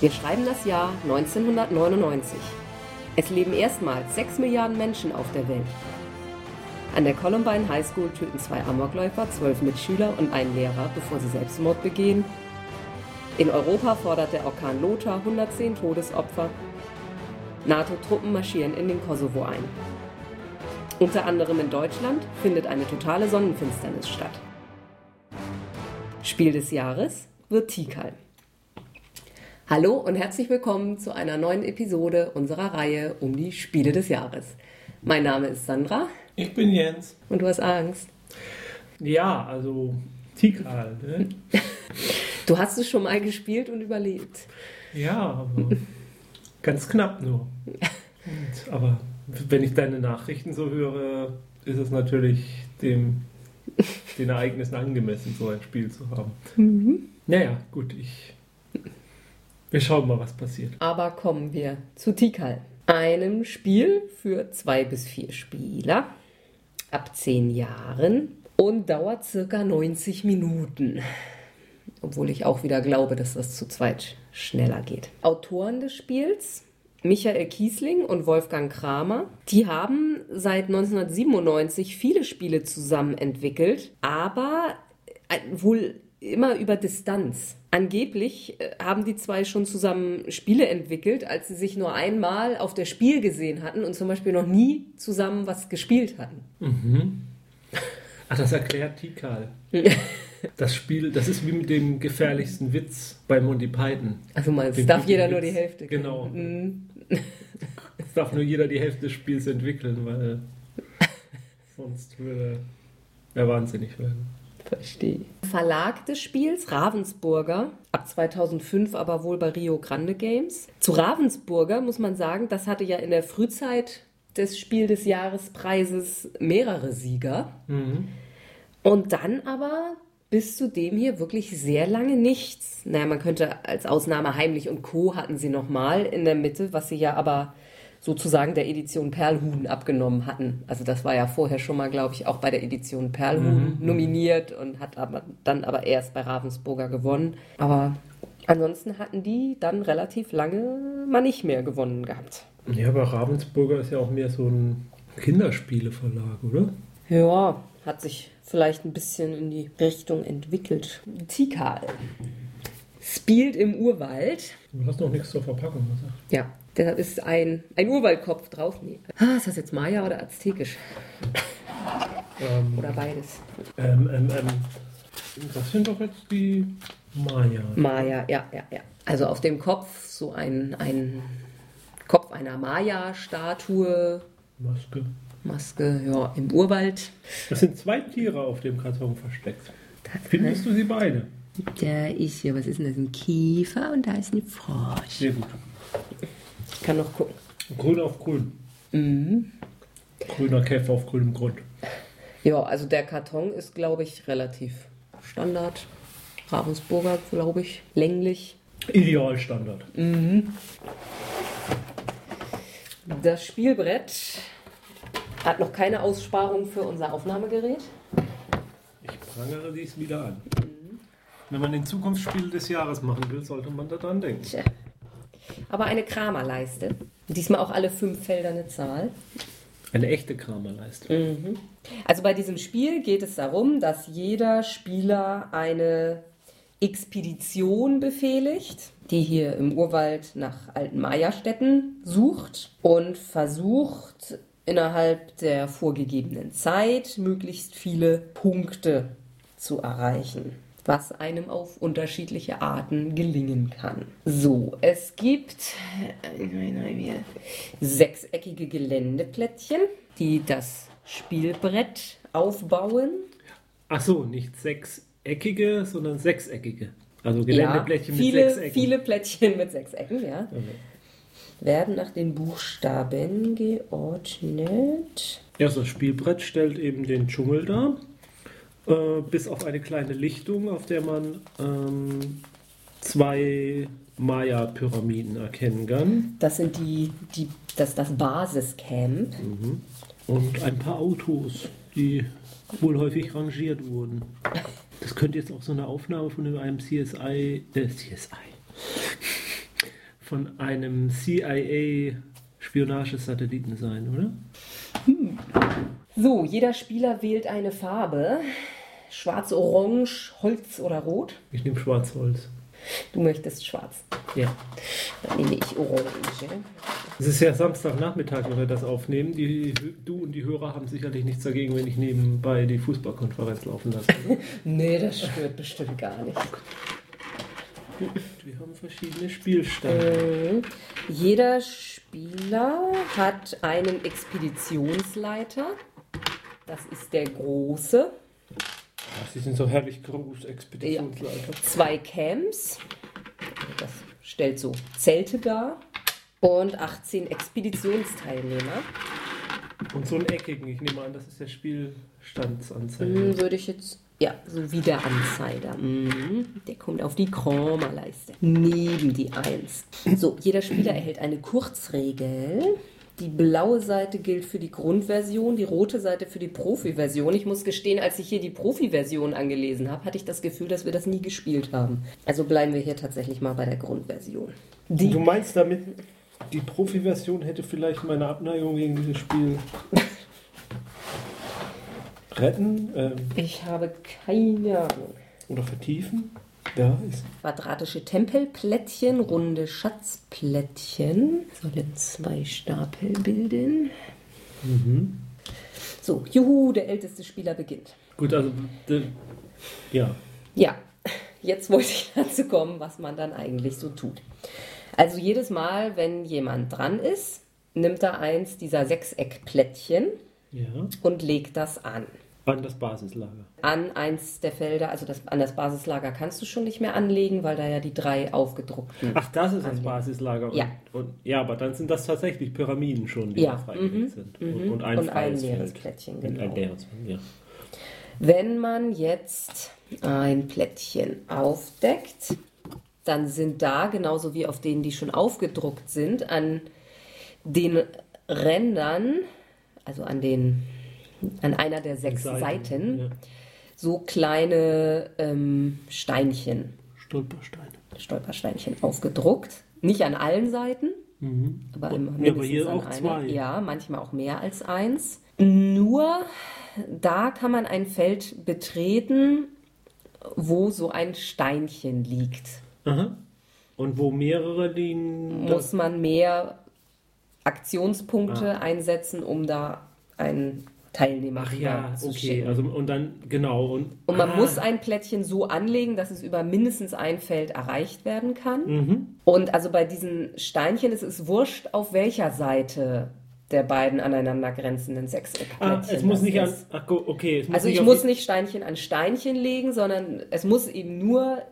Wir schreiben das Jahr 1999. Es leben erstmals 6 Milliarden Menschen auf der Welt. An der Columbine High School töten zwei Amokläufer, zwölf Mitschüler und einen Lehrer, bevor sie Selbstmord begehen. In Europa fordert der Orkan Lothar 110 Todesopfer. NATO-Truppen marschieren in den Kosovo ein. Unter anderem in Deutschland findet eine totale Sonnenfinsternis statt. Spiel des Jahres wird Tikal. Hallo und herzlich willkommen zu einer neuen Episode unserer Reihe um die Spiele des Jahres. Mein Name ist Sandra. Ich bin Jens. Und du hast Angst. Ja, also Tikal. Ne? Du hast es schon mal gespielt und überlebt. Ja, aber ganz knapp nur. Und, aber wenn ich deine Nachrichten so höre, ist es natürlich dem, den Ereignissen angemessen, so ein Spiel zu haben. Mhm. Naja, gut, ich wir schauen mal, was passiert. Aber kommen wir zu Tikal. Einem Spiel für zwei bis vier Spieler ab zehn Jahren und dauert circa 90 Minuten. Obwohl ich auch wieder glaube, dass das zu zweit schneller geht. Autoren des Spiels Michael Kiesling und Wolfgang Kramer, die haben seit 1997 viele Spiele zusammen entwickelt, aber äh, wohl immer über Distanz. Angeblich äh, haben die zwei schon zusammen Spiele entwickelt, als sie sich nur einmal auf der Spiel gesehen hatten und zum Beispiel noch nie zusammen was gespielt hatten. Mhm. Ach, das erklärt Tikal. das Spiel, das ist wie mit dem gefährlichsten Witz bei Monty Python. Also mal, es darf jeder Witz. nur die Hälfte. Genau. Mhm. es darf nur jeder die Hälfte des Spiels entwickeln, weil sonst würde er wahnsinnig werden. Verstehe. Verlag des Spiels, Ravensburger, ab 2005 aber wohl bei Rio Grande Games. Zu Ravensburger muss man sagen, das hatte ja in der Frühzeit des Spiel des Jahrespreises mehrere Sieger. Mhm. Und dann aber bis zu dem hier wirklich sehr lange nichts. Naja, man könnte als Ausnahme Heimlich und Co. hatten sie nochmal in der Mitte, was sie ja aber sozusagen der Edition Perlhuhn abgenommen hatten. Also das war ja vorher schon mal, glaube ich, auch bei der Edition Perlhuhn mhm. nominiert und hat aber dann aber erst bei Ravensburger gewonnen. Aber ansonsten hatten die dann relativ lange mal nicht mehr gewonnen gehabt. Ja, aber Ravensburger ist ja auch mehr so ein Kinderspieleverlag, oder? Ja, hat sich vielleicht ein bisschen in die Richtung entwickelt. Tikal spielt im Urwald. Du hast noch nichts zur Verpackung gesagt. Ja, da ist ein, ein Urwaldkopf drauf. Nee. Ah, ist das jetzt Maya oder Aztekisch? Ähm, oder beides. Ähm, ähm, ähm, das sind doch jetzt die Maya. Maya, ja, ja, ja. Also auf dem Kopf so ein, ein Kopf einer Maya-Statue. Maske. Maske, ja, im Urwald. Das sind zwei Tiere auf dem Karton versteckt. Das Findest du sie beide? Da ist ja, was ist denn das? Ein Kiefer und da ist ein Frosch. Sehr gut. Ich kann noch gucken. Grün auf grün. Mhm. Grüner Käfer auf grünem Grund. Ja, also der Karton ist, glaube ich, relativ Standard. Ravensburger, glaube ich, länglich. Idealstandard. Mhm. Das Spielbrett hat noch keine Aussparung für unser Aufnahmegerät. Ich prangere dies wieder an. Mhm. Wenn man den Zukunftsspiel des Jahres machen will, sollte man daran denken. Tja aber eine Kramerleiste. Diesmal auch alle fünf Felder eine Zahl. Eine echte Kramerleiste. Mhm. Also bei diesem Spiel geht es darum, dass jeder Spieler eine Expedition befehligt, die hier im Urwald nach alten Maya-Städten sucht und versucht innerhalb der vorgegebenen Zeit möglichst viele Punkte zu erreichen was einem auf unterschiedliche Arten gelingen kann. So, es gibt sechseckige Geländeplättchen, die das Spielbrett aufbauen. Ach so, nicht sechseckige, sondern sechseckige. Also Geländeplättchen ja, viele, mit sechs Ecken. Viele Plättchen mit sechs Ecken, ja. Okay. Werden nach den Buchstaben geordnet. Ja, das Spielbrett stellt eben den Dschungel dar. Äh, bis auf eine kleine Lichtung, auf der man ähm, zwei Maya-Pyramiden erkennen kann. Das sind die, die das, das Basiscamp. Mhm. Und ein paar Autos, die wohl häufig rangiert wurden. Das könnte jetzt auch so eine Aufnahme von einem CSI, äh, CSI, von einem CIA-Spionagesatelliten sein, oder? So, jeder Spieler wählt eine Farbe. Schwarz, Orange, Holz oder Rot. Ich nehme Schwarzholz. Du möchtest schwarz. Ja. Dann nehme ich Orange. Es ist ja Samstagnachmittag, wenn wir das aufnehmen. Die, du und die Hörer haben sicherlich nichts dagegen, wenn ich nebenbei die Fußballkonferenz laufen lasse. Nee, das stört bestimmt gar nicht. wir haben verschiedene Spielstände. Mhm. Jeder Spieler hat einen Expeditionsleiter. Das ist der große. Ach, Sie sind so herrlich groß, Expeditionsleiter. Zwei Camps. Das stellt so Zelte dar. Und 18 Expeditionsteilnehmer. Und so einen eckigen, ich nehme an, das ist der Spielstandsanzeiger. Hm, würde ich jetzt. Ja, so wie der Anzeiger. Mhm. Der kommt auf die Chroma-Leiste. Neben die 1. So, jeder Spieler erhält eine Kurzregel. Die blaue Seite gilt für die Grundversion, die rote Seite für die Profi-Version. Ich muss gestehen, als ich hier die Profi-Version angelesen habe, hatte ich das Gefühl, dass wir das nie gespielt haben. Also bleiben wir hier tatsächlich mal bei der Grundversion. Die Du meinst damit, die Profi-Version hätte vielleicht meine Abneigung gegen dieses Spiel retten ähm, ich habe keine Ahnung. oder vertiefen? Ja, ist. Quadratische Tempelplättchen, runde Schatzplättchen sollen zwei Stapel bilden. Mhm. So, juhu, der älteste Spieler beginnt. Gut, also ja. Ja, jetzt wollte ich dazu kommen, was man dann eigentlich so tut. Also jedes Mal, wenn jemand dran ist, nimmt er eins dieser Sechseckplättchen Ja. und legt das an. An das Basislager. An eins der Felder, also das, an das Basislager kannst du schon nicht mehr anlegen, weil da ja die drei aufgedruckten. Ach, das ist das Basislager. Und, Ja. Und, ja, aber dann sind das tatsächlich Pyramiden schon, die Ja, da freigelegt mhm, sind. mhm. Und, und ein Und ein leeres Feld. Plättchen, Und genau. ein leeres ja. Wenn man jetzt ein Plättchen aufdeckt, dann sind da, genauso wie auf denen, die schon aufgedruckt sind, an den Rändern, also an, den, an einer der sechs Seiten, Ja. so kleine ähm, Steinchen, Stolpersteine. Stolpersteinchen aufgedruckt. Nicht an allen Seiten, aber immer Mhm. Ja, aber hier an auch einer. zwei. Ja, manchmal auch mehr als eins. Nur da kann man ein Feld betreten, wo so ein Steinchen liegt. Aha. Und wo mehrere liegen. Muss man mehr Aktionspunkte Ah. einsetzen, um da einen Teilnehmer Ach ja, okay. schicken. Also, und dann, genau. Und, Und man ah, muss ein Plättchen so anlegen, dass es über mindestens ein Feld erreicht werden kann. Mhm. Und also bei diesen Steinchen ist es wurscht, auf welcher Seite der beiden aneinander grenzenden Ah, Sechseckplättchen es muss nicht an. Ach, okay. Es muss Also nicht ich muss nicht Steinchen an Steinchen legen, sondern es muss eben nur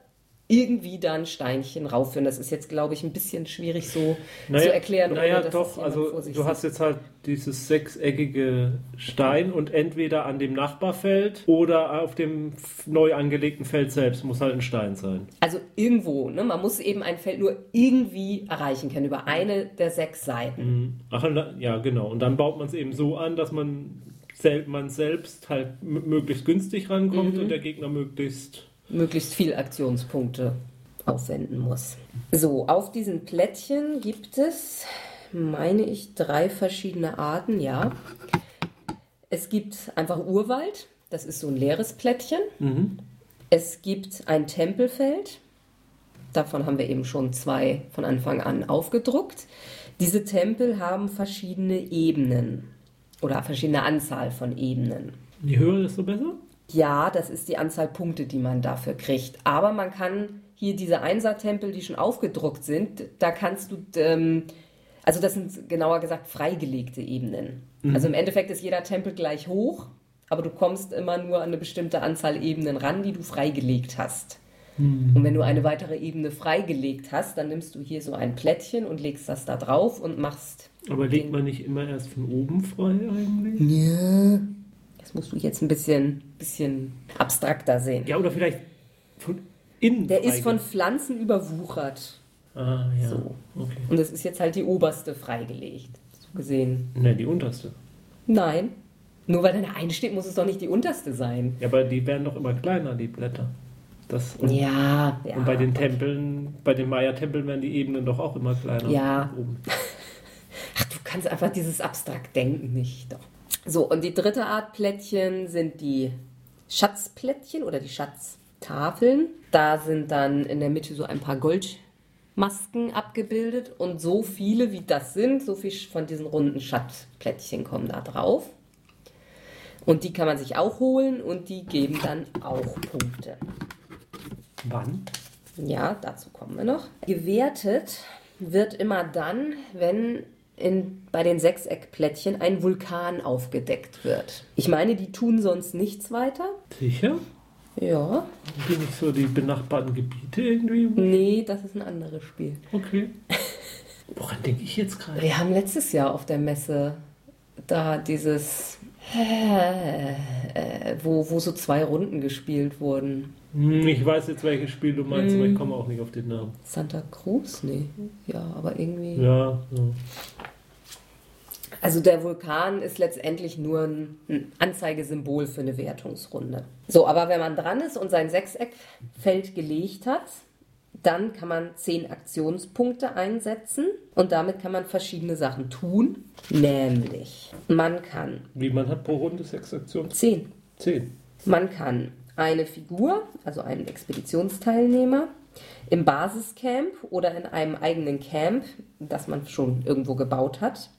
irgendwie dann Steinchen raufführen. Das ist jetzt, glaube ich, ein bisschen schwierig so zu erklären. Naja, doch. Also, du hast jetzt halt dieses sechseckige Stein und entweder an dem Nachbarfeld oder auf dem neu angelegten Feld selbst muss halt ein Stein sein. Also irgendwo, ne? man muss eben ein Feld nur irgendwie erreichen können, über eine der sechs Seiten. Mhm. Ach, da- ja, genau. Und dann baut man es eben so an, dass man, man selbst halt möglichst günstig rankommt Mhm. und der Gegner möglichst. Möglichst viel Aktionspunkte aufwenden muss. So, auf diesen Plättchen gibt es, meine ich, drei verschiedene Arten, ja. Es gibt einfach Urwald, das ist so ein leeres Plättchen. Mhm. Es gibt ein Tempelfeld, davon haben wir eben schon zwei von Anfang an aufgedruckt. Diese Tempel haben verschiedene Ebenen oder verschiedene Anzahl von Ebenen. Je höher, desto besser? Ja, das ist die Anzahl Punkte, die man dafür kriegt. Aber man kann hier diese Einser-Tempel, die schon aufgedruckt sind, da kannst du, ähm, also das sind genauer gesagt freigelegte Ebenen. Also im Endeffekt ist jeder Tempel gleich hoch, aber du kommst immer nur an eine bestimmte Anzahl Ebenen ran, die du freigelegt hast. Und wenn du eine weitere Ebene freigelegt hast, dann nimmst du hier so ein Plättchen und legst das da drauf und machst. Aber legt man nicht immer erst von oben frei eigentlich? Ja. Das musst du jetzt ein bisschen, bisschen abstrakter sehen. Ja, oder vielleicht von innen. Der ist von Pflanzen überwuchert. Ah, ja. So. Okay. Und das ist jetzt halt die oberste freigelegt. So gesehen. Ne, die unterste. Nein. Nur weil da eine einsteht, muss es doch nicht die unterste sein. Ja, aber die werden doch immer kleiner, die Blätter. Das, und, Ja, ja. und bei den Tempeln, bei den Maya-Tempeln werden die Ebenen doch auch immer kleiner. Ja. Ach, du kannst einfach dieses abstrakt Denken nicht. Doch. So, und die dritte Art Plättchen sind die Schatzplättchen oder die Schatztafeln. Da sind dann in der Mitte so ein paar Goldmasken abgebildet und so viele wie das sind, so viel von diesen runden Schatzplättchen kommen da drauf. Und die kann man sich auch holen und die geben dann auch Punkte. Wann? Ja, dazu kommen wir noch. Gewertet wird immer dann, wenn in, bei den Sechseckplättchen ein Vulkan aufgedeckt wird. Ich meine, die tun sonst nichts weiter. Sicher? Ja. Die nicht so die benachbarten Gebiete irgendwie? Nee, das ist ein anderes Spiel. Okay. Woran denke ich jetzt gerade? Wir haben letztes Jahr auf der Messe da dieses, wo, wo so zwei Runden gespielt wurden. Hm, Ich weiß jetzt, welches Spiel du meinst, Hm. aber ich komme auch nicht auf den Namen. Santa Cruz? Nee. Ja, aber irgendwie. Ja, ja. Also der Vulkan ist letztendlich nur ein ein Anzeigesymbol für eine Wertungsrunde. So, aber wenn man dran ist und sein Sechseckfeld gelegt hat, dann kann man zehn Aktionspunkte einsetzen und damit kann man verschiedene Sachen tun. Nämlich, man kann Wie man hat pro Runde sechs Aktionen? zehn. Zehn. Man kann eine Figur, also einen Expeditionsteilnehmer, im Basiscamp oder in einem eigenen Camp, das man schon irgendwo gebaut hat,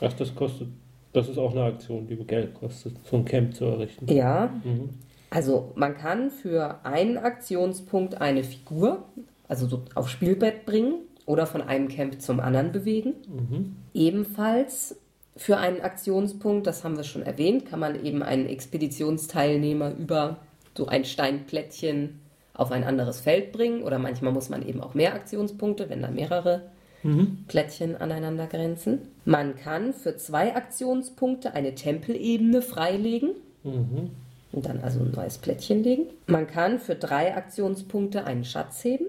Ach, das kostet. Das ist auch eine Aktion, die Geld kostet, so ein Camp zu errichten. Ja, Mhm. also man kann für einen Aktionspunkt eine Figur, also so auf Spielbett bringen oder von einem Camp zum anderen bewegen. Mhm. Ebenfalls für einen Aktionspunkt, das haben wir schon erwähnt, kann man eben einen Expeditionsteilnehmer über so ein Steinplättchen auf ein anderes Feld bringen oder manchmal muss man eben auch mehr Aktionspunkte, wenn da mehrere Mhm. Plättchen aneinander grenzen. Man kann für zwei Aktionspunkte eine Tempelebene freilegen Mhm. und dann also ein neues Plättchen legen. Man kann für drei Aktionspunkte einen Schatz heben.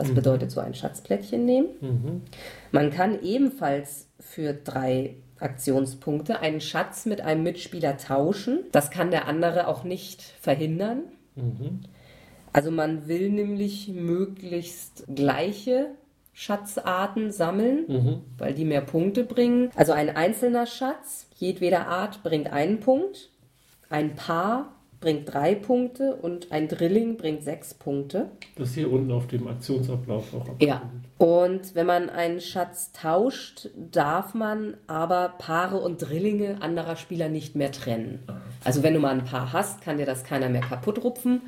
Das bedeutet so ein Schatzplättchen nehmen. Mhm. Man kann ebenfalls für drei Aktionspunkte einen Schatz mit einem Mitspieler tauschen. Das kann der andere auch nicht verhindern. Mhm. Also man will nämlich möglichst gleiche Schatzarten sammeln, Mhm. weil die mehr Punkte bringen. Also ein einzelner Schatz jedweder Art bringt einen Punkt, ein Paar bringt drei Punkte und ein Drilling bringt sechs Punkte. Das hier unten auf dem Aktionsablauf auch Ja. abgebildet. Und wenn man einen Schatz tauscht, darf man aber Paare und Drillinge anderer Spieler nicht mehr trennen. Also wenn du mal ein Paar hast, kann dir das keiner mehr kaputt rupfen.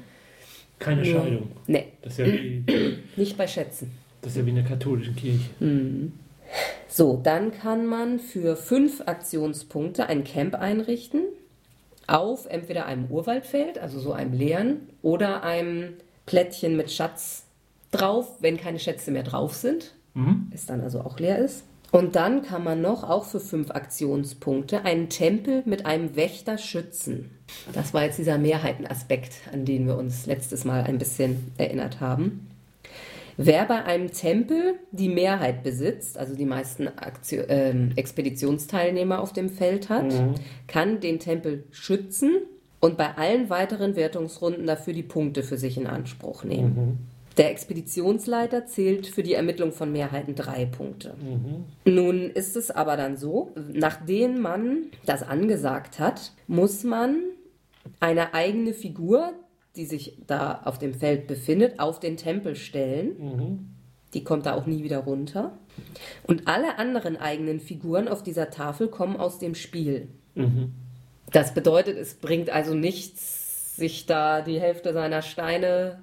Keine Nur- Scheidung. Nee, Das ist, ja wie, nicht bei Schätzen. das ist ja wie in der katholischen Kirche. So, dann kann man für fünf Aktionspunkte ein Camp einrichten auf entweder einem Urwaldfeld, also so einem leeren, oder einem Plättchen mit Schatz drauf, wenn keine Schätze mehr drauf sind, Mhm. es dann also auch leer ist. Und dann kann man noch, auch für fünf Aktionspunkte, einen Tempel mit einem Wächter schützen. Das war jetzt dieser Mehrheitenaspekt, an den wir uns letztes Mal ein bisschen erinnert haben. Wer bei einem Tempel die Mehrheit besitzt, also die meisten Aktio ähm, Expeditionsteilnehmer auf dem Feld hat, kann den Tempel schützen und bei allen weiteren Wertungsrunden dafür die Punkte für sich in Anspruch nehmen. Der Expeditionsleiter zählt für die Ermittlung von Mehrheiten drei Punkte. Nun ist es aber dann so, nachdem man das angesagt hat, muss man eine eigene Figur, die sich da auf dem Feld befindet, auf den Tempel stellen. Mhm. Die kommt da auch nie wieder runter. Und alle anderen eigenen Figuren auf dieser Tafel kommen aus dem Spiel. Mhm. Das bedeutet, es bringt also nichts, sich da die Hälfte seiner Steine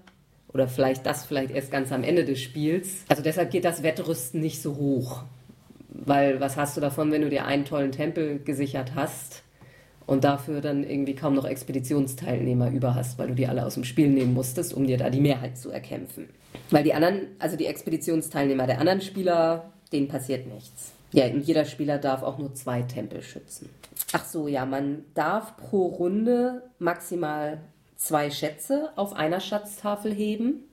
oder vielleicht das vielleicht erst ganz am Ende des Spiels. Also deshalb geht das Wettrüsten nicht so hoch. Weil was hast du davon, wenn du dir einen tollen Tempel gesichert hast und dafür dann irgendwie kaum noch Expeditionsteilnehmer über hast, weil du die alle aus dem Spiel nehmen musstest, um dir da die Mehrheit zu erkämpfen. Weil die anderen, also die Expeditionsteilnehmer der anderen Spieler, denen passiert nichts. Ja, jeder Spieler darf auch nur zwei Tempel schützen. Ach so, ja, man darf pro Runde maximal zwei Schätze auf einer Schatztafel heben.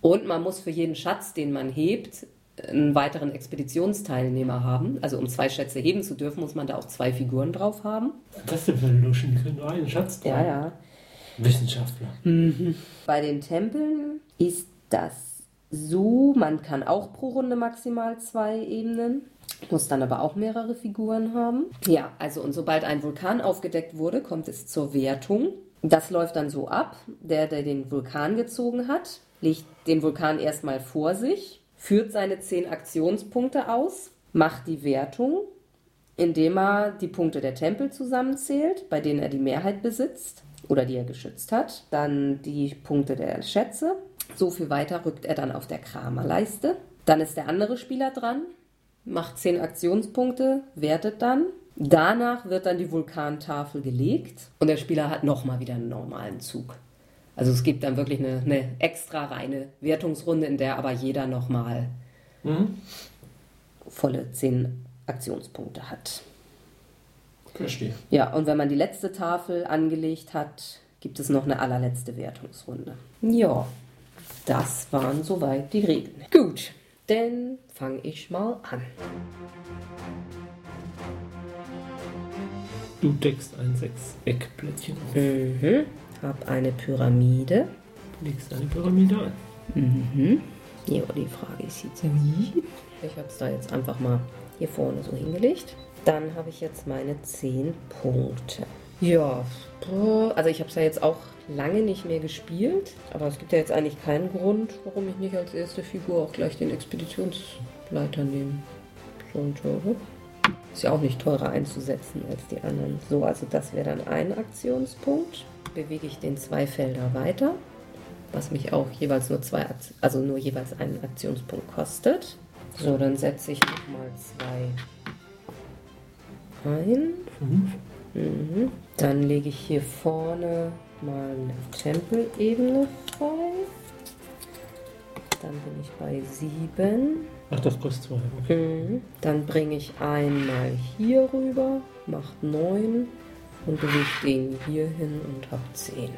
Und man muss für jeden Schatz, den man hebt, einen weiteren Expeditionsteilnehmer haben. Also um zwei Schätze heben zu dürfen, muss man da auch zwei Figuren drauf haben. Was ist das denn für ein Luschen? Die können nur einen Schatz Ja, tragen. ja. Wissenschaftler. Bei den Tempeln ist das so, man kann auch pro Runde maximal zwei Ebenen, muss dann aber auch mehrere Figuren haben. Ja, also und sobald ein Vulkan aufgedeckt wurde, kommt es zur Wertung. Das läuft dann so ab, der, der den Vulkan gezogen hat, legt den Vulkan erstmal vor sich, führt seine zehn Aktionspunkte aus, macht die Wertung, indem er die Punkte der Tempel zusammenzählt, bei denen er die Mehrheit besitzt oder die er geschützt hat, dann die Punkte der Schätze. So viel weiter rückt er dann auf der Kramerleiste. Dann ist der andere Spieler dran, macht 10 Aktionspunkte, wertet dann. Danach wird dann die Vulkantafel gelegt und der Spieler hat nochmal wieder einen normalen Zug. Also es gibt dann wirklich eine, eine extra reine Wertungsrunde, in der aber jeder nochmal volle 10 Aktionspunkte hat. Verstehe. Ja, und wenn man die letzte Tafel angelegt hat, gibt es noch eine allerletzte Wertungsrunde. Ja, das waren soweit die Regeln. Gut, dann fange ich mal an. Du deckst ein Sechseckplättchen auf. Mhm. Hab eine Pyramide. Legst eine Pyramide an. Ja, die Frage ist jetzt wie. Ich habe es da jetzt einfach mal hier vorne so hingelegt. Dann habe ich jetzt meine 10 Punkte. Ja, also ich habe es ja jetzt auch lange nicht mehr gespielt, aber es gibt ja jetzt eigentlich keinen Grund, warum ich nicht als erste Figur auch gleich den Expeditionsleiter nehmen sollte, oder? Ist ja auch nicht teurer einzusetzen als die anderen. So, also das wäre dann ein Aktionspunkt. Bewege ich den zwei Felder weiter, was mich auch jeweils nur zwei, also nur jeweils einen Aktionspunkt kostet. So, dann setze ich nochmal zwei ein. Fünf. Mhm. Dann lege ich hier vorne mal eine Tempelebene frei. Dann bin ich bei sieben. Ach, das kostet zwei. Okay. Mhm. Dann bringe ich einmal hier rüber, macht neun und bewege den hier hin und habe zehn.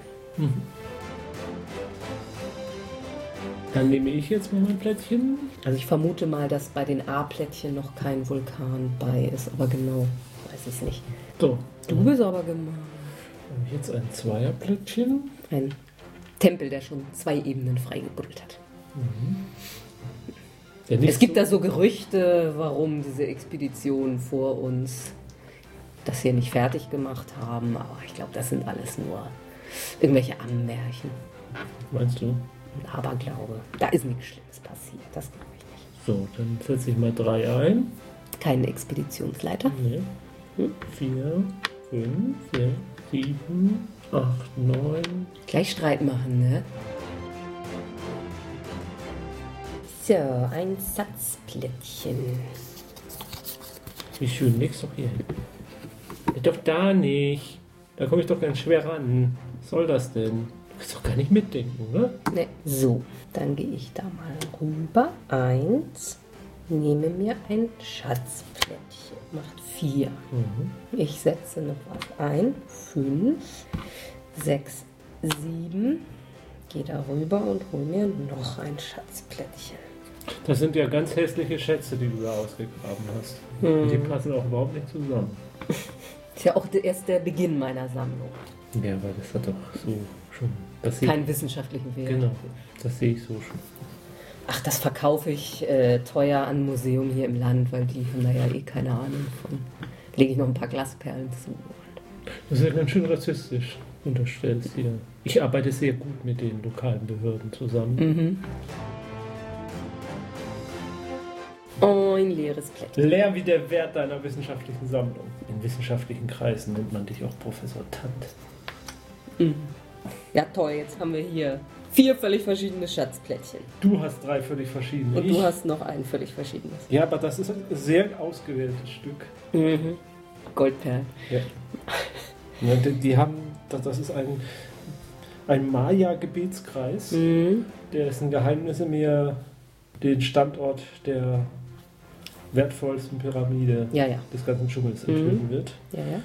Dann nehme ich jetzt mal mein Plättchen. Also ich vermute mal, dass bei den A-Plättchen noch kein Vulkan bei ist, aber genau weiß ich es nicht. So, Du bist aber ich jetzt ein Zweierplättchen. Ein Tempel, der schon zwei Ebenen freigebuddelt hat. Nicht Es gibt da so Gerüchte, warum diese Expeditionen vor uns das hier nicht fertig gemacht haben, aber ich glaube, das sind alles nur irgendwelche Ammärchen. Meinst du? Ein Aberglaube. Da ist nichts Schlimmes passiert, das glaube ich nicht. So, dann setze ich mal drei ein. Kein Expeditionsleiter. Nee. Vier, fünf, sechs, sieben, acht, neun. Gleich Streit machen, ne? So, ein Satzplättchen. Wie schön, leg's doch hier hin. Nee, Doch da nicht. Da komme ich doch ganz schwer ran. Was soll das denn? Du kannst doch gar nicht mitdenken, oder? Ne, so, dann gehe ich da mal rüber. Eins, nehme mir ein Schatzplättchen. Macht vier. Ich setze noch was ein. Fünf, sechs, sieben. Gehe da rüber und hole mir noch ein Schatzplättchen. Das sind ja ganz hässliche Schätze, die du da ausgegraben hast. Und Die passen auch überhaupt nicht zusammen. Ist ja auch erst der Beginn meiner Sammlung. Ja, weil das hat doch so schon. Das Keinen wissenschaftlichen Wert. Genau, das sehe ich so schon. Ach, das verkaufe ich äh, teuer an ein Museum hier im Land, weil die haben da ja eh keine Ahnung von. Lege ich noch ein paar Glasperlen zu. Das ist ja ganz schön rassistisch, unterstellst hier. Ich arbeite sehr gut mit den lokalen Behörden zusammen. Mhm. Leeres Plättchen. Leer wie der Wert deiner wissenschaftlichen Sammlung. In wissenschaftlichen Kreisen nennt man dich auch Professor Tant. Ja, toll, jetzt haben wir hier vier völlig verschiedene Schatzplättchen. Du hast drei völlig verschiedene. Und Ich- du hast noch ein völlig verschiedenes. ja, aber das ist ein sehr ausgewähltes Stück. Mhm. Goldperlen. Ja. Ja, die, die haben, das, das ist ein, ein Maya-Gebetskreis, Mhm. dessen Geheimnisse mir den Standort der wertvollsten Pyramide Ja, ja. des ganzen Dschungels enthüllen wird. Ja, ja.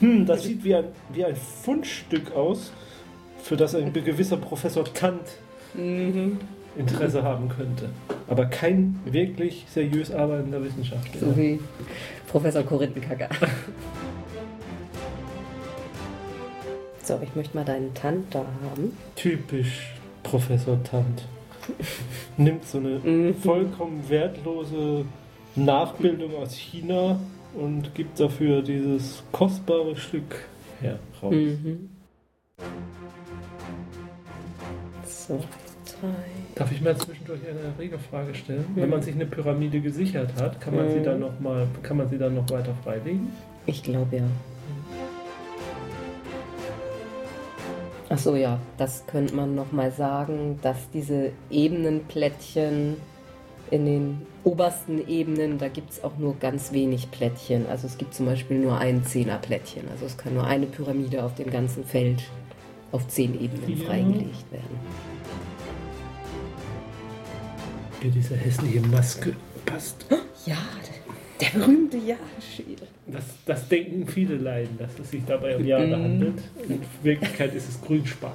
Hm, das sieht wie ein, wie ein Fundstück aus, für das ein gewisser Professor Tant Mhm. Interesse haben könnte. Aber kein wirklich seriös arbeitender Wissenschaftler. So wie Professor Korinthenkacker. So, ich möchte mal deinen Tant da haben. Typisch Professor Tant. Nimmt so eine Mhm. vollkommen wertlose Nachbildung aus China und gibt dafür dieses kostbare Stück her raus. Mhm. So, drei. Darf ich mal zwischendurch eine Regelfrage stellen? Wenn man sich eine Pyramide gesichert hat, kann man sie Mhm. dann noch mal, kann man sie dann noch weiter freilegen? Ich glaube ja. Ach so, ja, das könnte man noch mal sagen, dass diese Ebenenplättchen in den obersten Ebenen, da gibt es auch nur ganz wenig Plättchen. Also es gibt zum Beispiel nur ein Zehnerplättchen. Also es kann nur eine Pyramide auf dem ganzen Feld auf zehn Ebenen Ja. freigelegt werden. Hier diese hässliche Maske passt. Ja, der berühmte Jahresschädel. Das, das denken viele Leiden, dass es sich dabei um Jahre Mhm. handelt. In Wirklichkeit ist es Grünspan.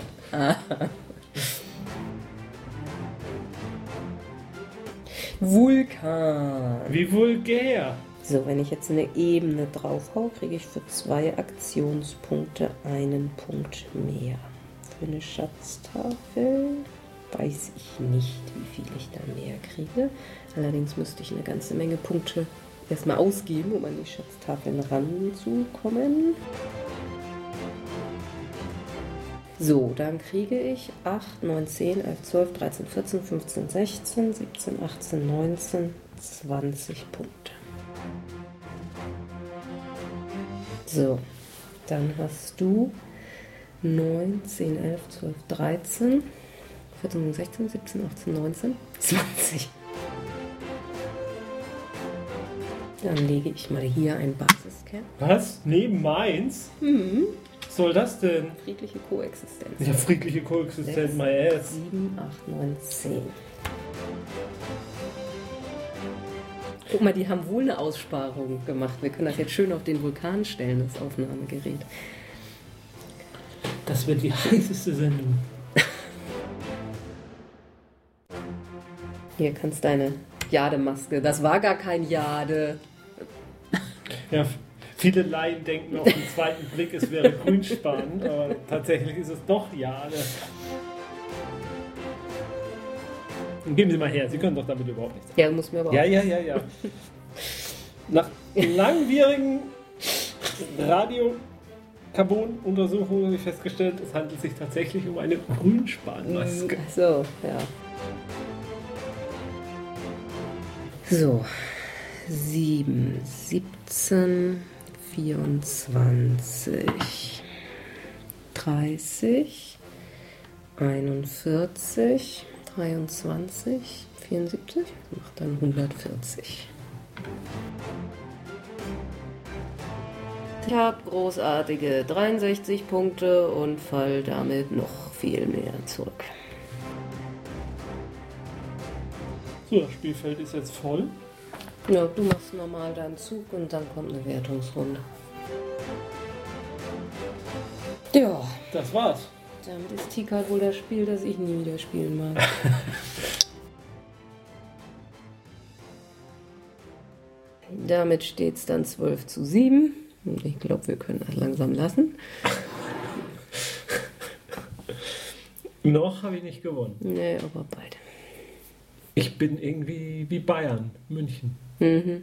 Vulkan. Wie vulgär! So, wenn ich jetzt eine Ebene draufhau, kriege ich für zwei Aktionspunkte einen Punkt mehr. Für eine Schatztafel weiß ich nicht, wie viel ich da mehr kriege. Allerdings müsste ich eine ganze Menge Punkte erstmal ausgeben, um an die Schatztafeln ranzukommen. So, dann kriege ich 8, 9, 10, 11, 12, 13, 14, 15, 16, 17, 18, 19, 20 Punkte. So, dann hast du 9, 10, 11, 12, 13, 14, 16, 17, 18, 19, 20. Dann lege ich mal hier ein Basiscap. Was? Neben meins? Was soll das denn? Friedliche Koexistenz. Ja, friedliche Koexistenz, Sechs. my ass. 7, 8, 9, 10. Guck mal, die haben wohl eine Aussparung gemacht. Wir können das jetzt schön auf den Vulkan stellen, das Aufnahmegerät. Das wird die heißeste Sendung. Hier kannst deine Jademaske. Das war gar kein Jade. Ja, viele Laien denken auf den zweiten Blick, es wäre Grünspan, aber tatsächlich ist es doch Jade. Geben Sie mal her, Sie können doch damit überhaupt nichts. Ja, muss mir aber Ja, ja, ja, ja. Nach langwierigen Radio-Carbon-Untersuchungen habe ich festgestellt, es handelt sich tatsächlich um eine Grünspanmaske. So, ja. So. 7, 17, 24, 30, 41, 23, 74, macht dann 140. Ich habe großartige 63 Punkte und fall damit noch viel mehr zurück. So, das Spielfeld ist jetzt voll. Ja, du machst normal deinen Zug und dann kommt eine Wertungsrunde. Ja, Das war's. damit ist Tika wohl das Spiel, das ich nie wieder spielen mag. damit steht es dann 12 zu 7. Und Ich glaube, wir können das langsam lassen. Noch habe ich nicht gewonnen. Nee, aber bald. Ich bin irgendwie wie Bayern, München. Mhm.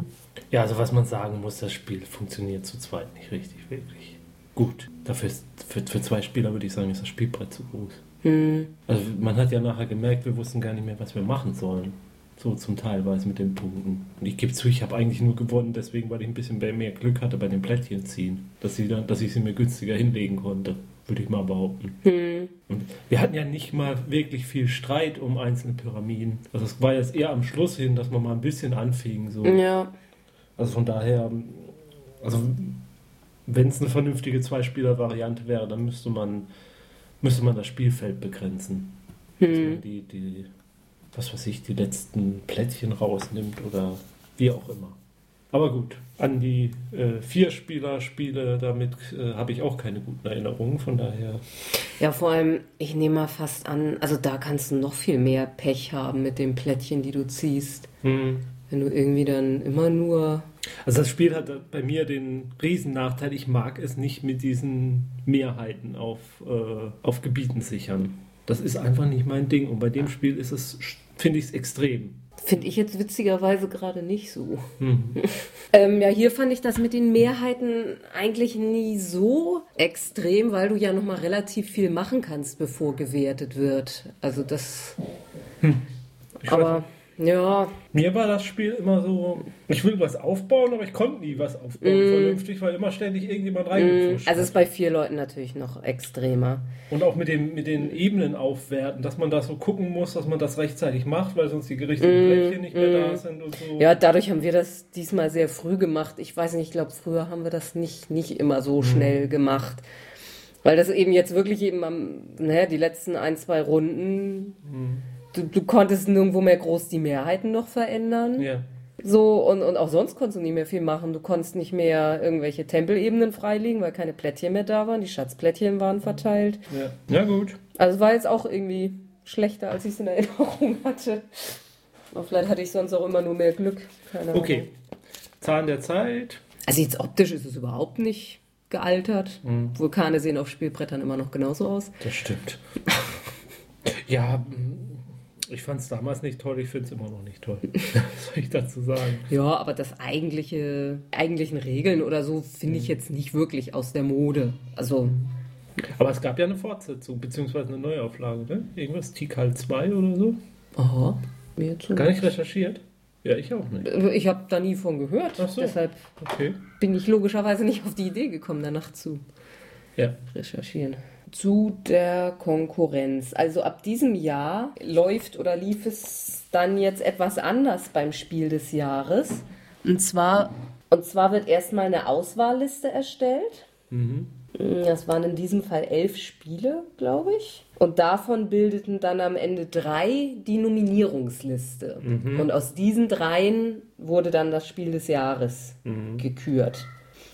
Ja, also was man sagen muss, das Spiel funktioniert zu zweit nicht richtig, wirklich gut. Dafür ist, für, für zwei Spieler würde ich sagen, ist das Spielbrett zu groß. Hm. Also man hat ja nachher gemerkt, wir wussten gar nicht mehr, was wir machen sollen. So zum Teilweise mit den Punkten. Und ich gebe zu, ich habe eigentlich nur gewonnen, deswegen, weil ich ein bisschen mehr Glück hatte bei den Plättchen ziehen. Dass, sie dann, dass ich sie mir günstiger hinlegen konnte, würde ich mal behaupten. Hm. Und wir hatten ja nicht mal wirklich viel Streit um einzelne Pyramiden. Also es war jetzt eher am Schluss hin, dass man mal ein bisschen anfing. So. Ja. Also von daher, also wenn es eine vernünftige Zwei-Spieler-Variante wäre, dann müsste man, müsste man das Spielfeld begrenzen. Dass man Hm. die, die, was weiß ich, die letzten Plättchen rausnimmt oder wie auch immer. Aber gut, an die äh, Vier-Spieler-Spiele, damit äh, habe ich auch keine guten Erinnerungen, von daher. Ja, vor allem, ich nehme mal fast an, also da kannst du noch viel mehr Pech haben mit den Plättchen, die du ziehst. Hm. Wenn du irgendwie dann immer nur. Also das Spiel hat bei mir den riesen Nachteil, ich mag es nicht mit diesen Mehrheiten auf, äh, auf Gebieten sichern. Das ist einfach nicht mein Ding. Und bei dem Spiel ist es, finde ich es extrem. Finde ich jetzt witzigerweise gerade nicht so. Mhm. ähm, ja, hier fand ich das mit den Mehrheiten eigentlich nie so extrem, weil du ja nochmal relativ viel machen kannst, bevor gewertet wird. Also das. Hm. aber. Ja. Mir war das Spiel immer so, ich will was aufbauen, aber ich konnte nie was aufbauen mm. vernünftig, weil immer ständig irgendjemand reingepusht mm. Also es ist bei vier Leuten natürlich noch extremer. Und auch mit, dem, mit den Ebenen aufwerten, dass man da so gucken muss, dass man das rechtzeitig macht, weil sonst die gerichteten mm. Plättchen nicht mehr mm. da sind und so. Ja, dadurch haben wir das diesmal sehr früh gemacht. Ich weiß nicht, ich glaube, früher haben wir das nicht, nicht immer so mm. schnell gemacht. Weil das eben jetzt wirklich eben am, naja, die letzten ein, zwei Runden mm du, du konntest nirgendwo mehr groß die Mehrheiten noch verändern. Ja. So, und, und auch sonst konntest du nicht mehr viel machen. Du konntest nicht mehr irgendwelche Tempelebenen freilegen, weil keine Plättchen mehr da waren. Die Schatzplättchen waren verteilt. Ja, ja gut. Also es war jetzt auch irgendwie schlechter, als ich es in Erinnerung hatte. Aber vielleicht hatte ich sonst auch immer nur mehr Glück. Keine okay. Zahn der Zeit. Also jetzt optisch ist es überhaupt nicht gealtert. Mhm. Vulkane sehen auf Spielbrettern immer noch genauso aus. Das stimmt. ja, ich fand es damals nicht toll, ich finde es immer noch nicht toll. Was soll ich dazu sagen? Ja, aber das eigentliche, eigentlichen Regeln oder so finde ich mhm. jetzt nicht wirklich aus der Mode. Also. Aber es gab ja eine Fortsetzung, beziehungsweise eine Neuauflage, ne? Irgendwas, Tikal 2 oder so. Aha. Mir zu Gar nicht recherchiert? Ja, ich auch nicht. Ich habe da nie von gehört. Ach so. Deshalb okay. bin ich logischerweise nicht auf die Idee gekommen, danach zu ja. recherchieren zu der Konkurrenz. Also ab diesem Jahr läuft oder lief es dann jetzt etwas anders beim Spiel des Jahres. Und zwar, und zwar wird erstmal eine Auswahlliste erstellt. Mhm. Das waren in diesem Fall elf Spiele, glaube ich. Und davon bildeten dann am Ende drei die Nominierungsliste. Mhm. Und aus diesen dreien wurde dann das Spiel des Jahres mhm. gekürt.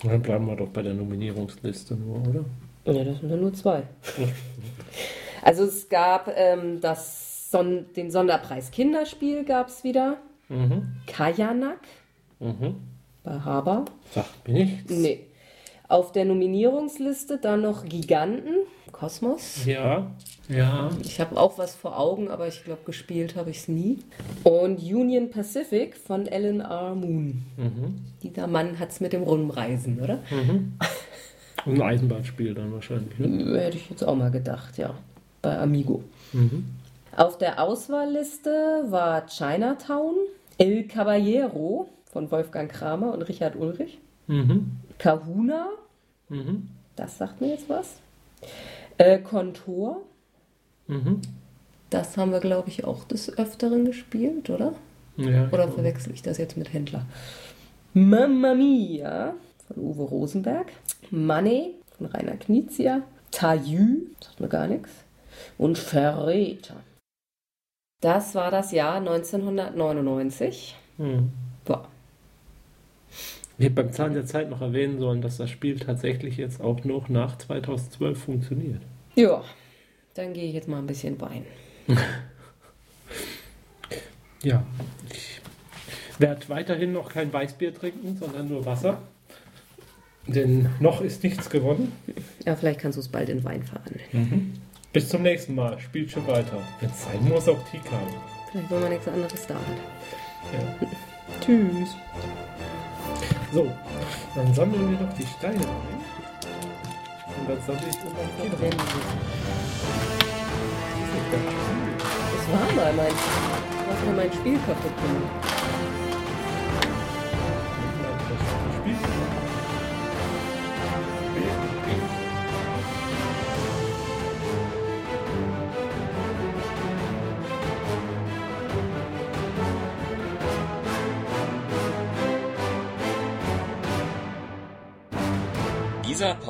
Dann bleiben wir doch bei der Nominierungsliste nur, oder? Ja, das sind ja nur zwei. also es gab ähm, das Son den Sonderpreis Kinderspiel gab es wieder. Mhm. Kajanak mhm. bei Haber. Sagt mir nichts. Nee. Auf der Nominierungsliste dann noch Giganten, Kosmos. Ja, ja. Ich habe auch was vor Augen, aber ich glaube, gespielt habe ich es nie. Und Union Pacific von Alan R. Moon. Mhm. Dieser Mann hat es mit dem Rumreisen, oder? Mhm. Ein Eisenbahnspiel dann wahrscheinlich. Ne? Hätte ich jetzt auch mal gedacht, ja. Bei Amigo. Mhm. Auf der Auswahlliste war Chinatown, El Caballero von Wolfgang Kramer und Richard Ulrich. Mhm. Kahuna, mhm. das sagt mir jetzt was. Äh, Kontor, mhm. das haben wir, glaube ich, auch des Öfteren gespielt, oder? Ja, oder verwechsel ich das jetzt mit Händler? Mamma Mia von Uwe Rosenberg. Money von Rainer Knizia, Taillü, sagt mir gar nichts, und Verräter. Das war das Jahr 1999. Hm. Boah. Ich hätte beim Zahn der Zeit noch erwähnen sollen, dass das Spiel tatsächlich jetzt auch noch nach 2012 funktioniert. Ja, dann gehe ich jetzt mal ein bisschen Wein. ja, ich werde weiterhin noch kein Weißbier trinken, sondern nur Wasser. Denn noch ist nichts gewonnen. Ja, vielleicht kannst du es bald in Wein verwandeln. Mhm. Bis zum nächsten Mal. Spielt schon weiter. Wenn es sein muss, auch Tika. Vielleicht wollen wir nichts anderes da hat. Ja. Tschüss. So, dann sammeln wir doch die Steine ein. Und dann sammle ich immer wieder. Das war mal mein. Was war mein Spiel kaputt gemacht?